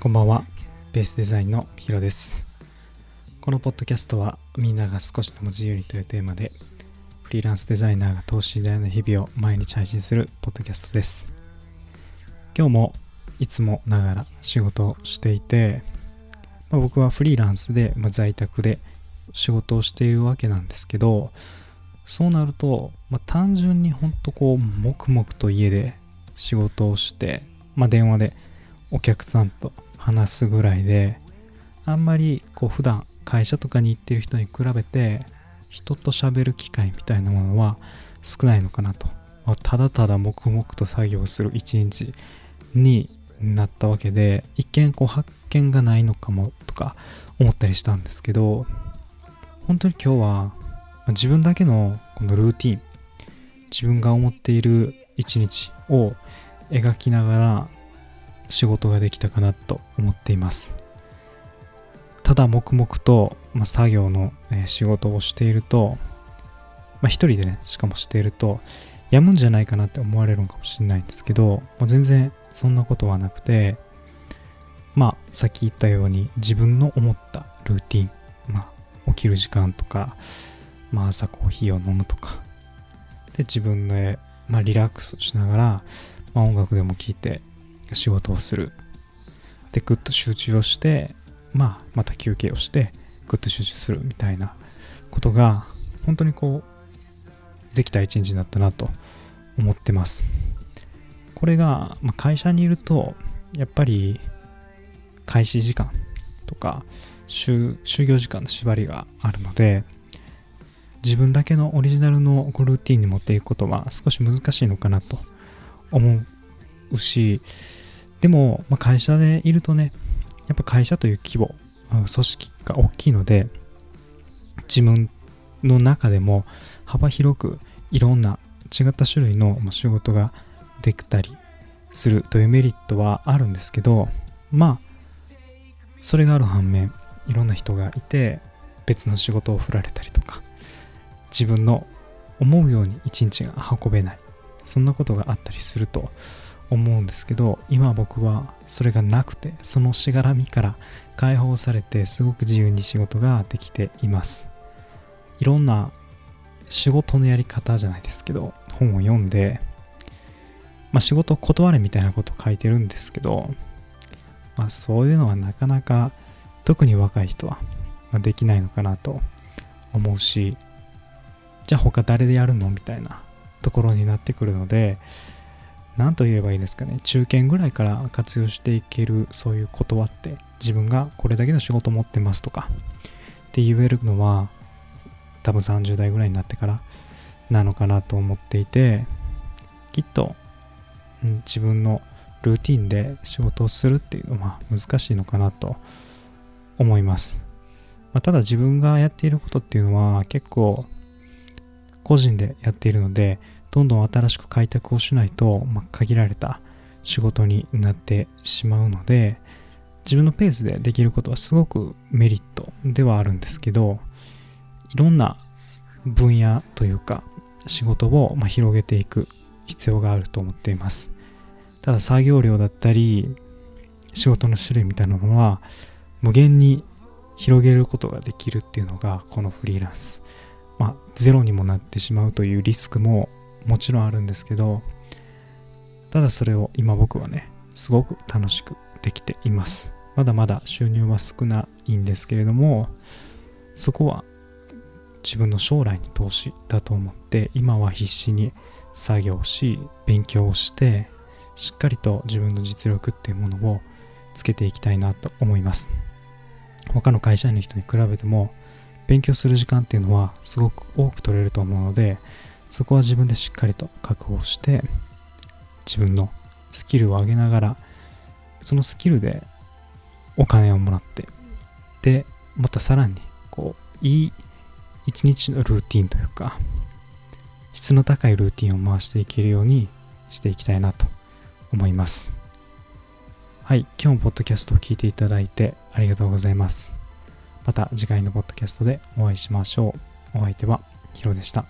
こんばんは。ベースデザインのヒロです。このポッドキャストはみんなが少しでも自由にというテーマでフリーランスデザイナーが投資大な日々を毎日配信するポッドキャストです。今日もいつもながら仕事をしていて、まあ、僕はフリーランスで、まあ、在宅で仕事をしているわけなんですけどそうなると、まあ、単純にほんとこう黙々と家で仕事をして、まあ、電話でお客さんと話すぐらいであんまりこう普段会社とかに行ってる人に比べて人と喋る機会みたいなものは少ないのかなと、まあ、ただただ黙々と作業する一日になったわけで一見こう発見がないのかもとか思ったりしたんですけど本当に今日は自分だけのこのルーティン自分が思っている一日を描きながら仕事ができたかなと思っています。ただ黙々と、ま、作業の、え仕事をしていると、まあ、一人でねしかもしているとやむんじゃないかなって思われるのかもしれないんですけど、ま、全然そんなことはなくてまあさっき言ったように自分の思ったルーティン、まあ、起きる時間とか、まあ、朝コーヒーを飲むとかで自分で、まあ、リラックスしながら、まあ、音楽でも聴いて仕事をする。でぐっと集中をしてまあまた休憩をしてぐっと集中するみたいなことが本当にこうできた一日だったなと思ってます。これが、まあ、会社にいるとやっぱり開始時間とか就業時間の縛りがあるので自分だけのオリジナルのルーティンに持っていくことは少し難しいのかなと思うしでも、まあ、会社でいるとね、やっぱ会社という規模、組織が大きいので、自分の中でも幅広くいろんな違った種類の仕事ができたりするというメリットはあるんですけど、まあ、それがある反面、いろんな人がいて、別の仕事を振られたりとか、自分の思うように一日が運べない、そんなことがあったりすると、思うんですけど今僕はそれがなくてそのしがらみから解放されてすごく自由に仕事ができています。いろんな仕事のやり方じゃないですけど本を読んで、まあ、仕事断れみたいなこと書いてるんですけど、まあ、そういうのはなかなか特に若い人はできないのかなと思うしじゃあ他誰でやるのみたいなところになってくるので何と言えばいいですかね、中堅ぐらいから活用していけるそういう言葉って、自分がこれだけの仕事持ってますとか、って言えるのは、多分30代ぐらいになってからなのかなと思っていて、きっと、うん、自分のルーティンで仕事をするっていうのは難しいのかなと思います。まあ、ただ自分がやっていることっていうのは結構個人でやっているので、どんどん新しく開拓をしないと、まあ、限られた仕事になってしまうので自分のペースでできることはすごくメリットではあるんですけどいろんな分野というか仕事をま広げていく必要があると思っています。ただ作業量だったり仕事の種類みたいなものは無限に広げることができるっていうのがこのフリーランス。まあゼロにもなってしまうというリスクももちろんあるんですけどただそれを今僕はねすごく楽しくできています。まだまだ収入は少ないんですけれどもそこは自分の将来に投資だと思って今は必死に作業し勉強をしてしっかりと自分の実力っていうものをつけていきたいなと思います。他の会社員の人に比べても勉強する時間っていうのはすごく多く取れると思うのでそこは自分でしっかりと確保して自分のスキルを上げながらそのスキルでお金をもらってでまたさらにこういい一日のルーティンというか質の高いルーティンを回していけるようにしていきたいなと思います。はい今日もポッドキャストを聞いていただいてありがとうございます。また次回のポッドキャストでお会いしましょう。お相手はヒロでした。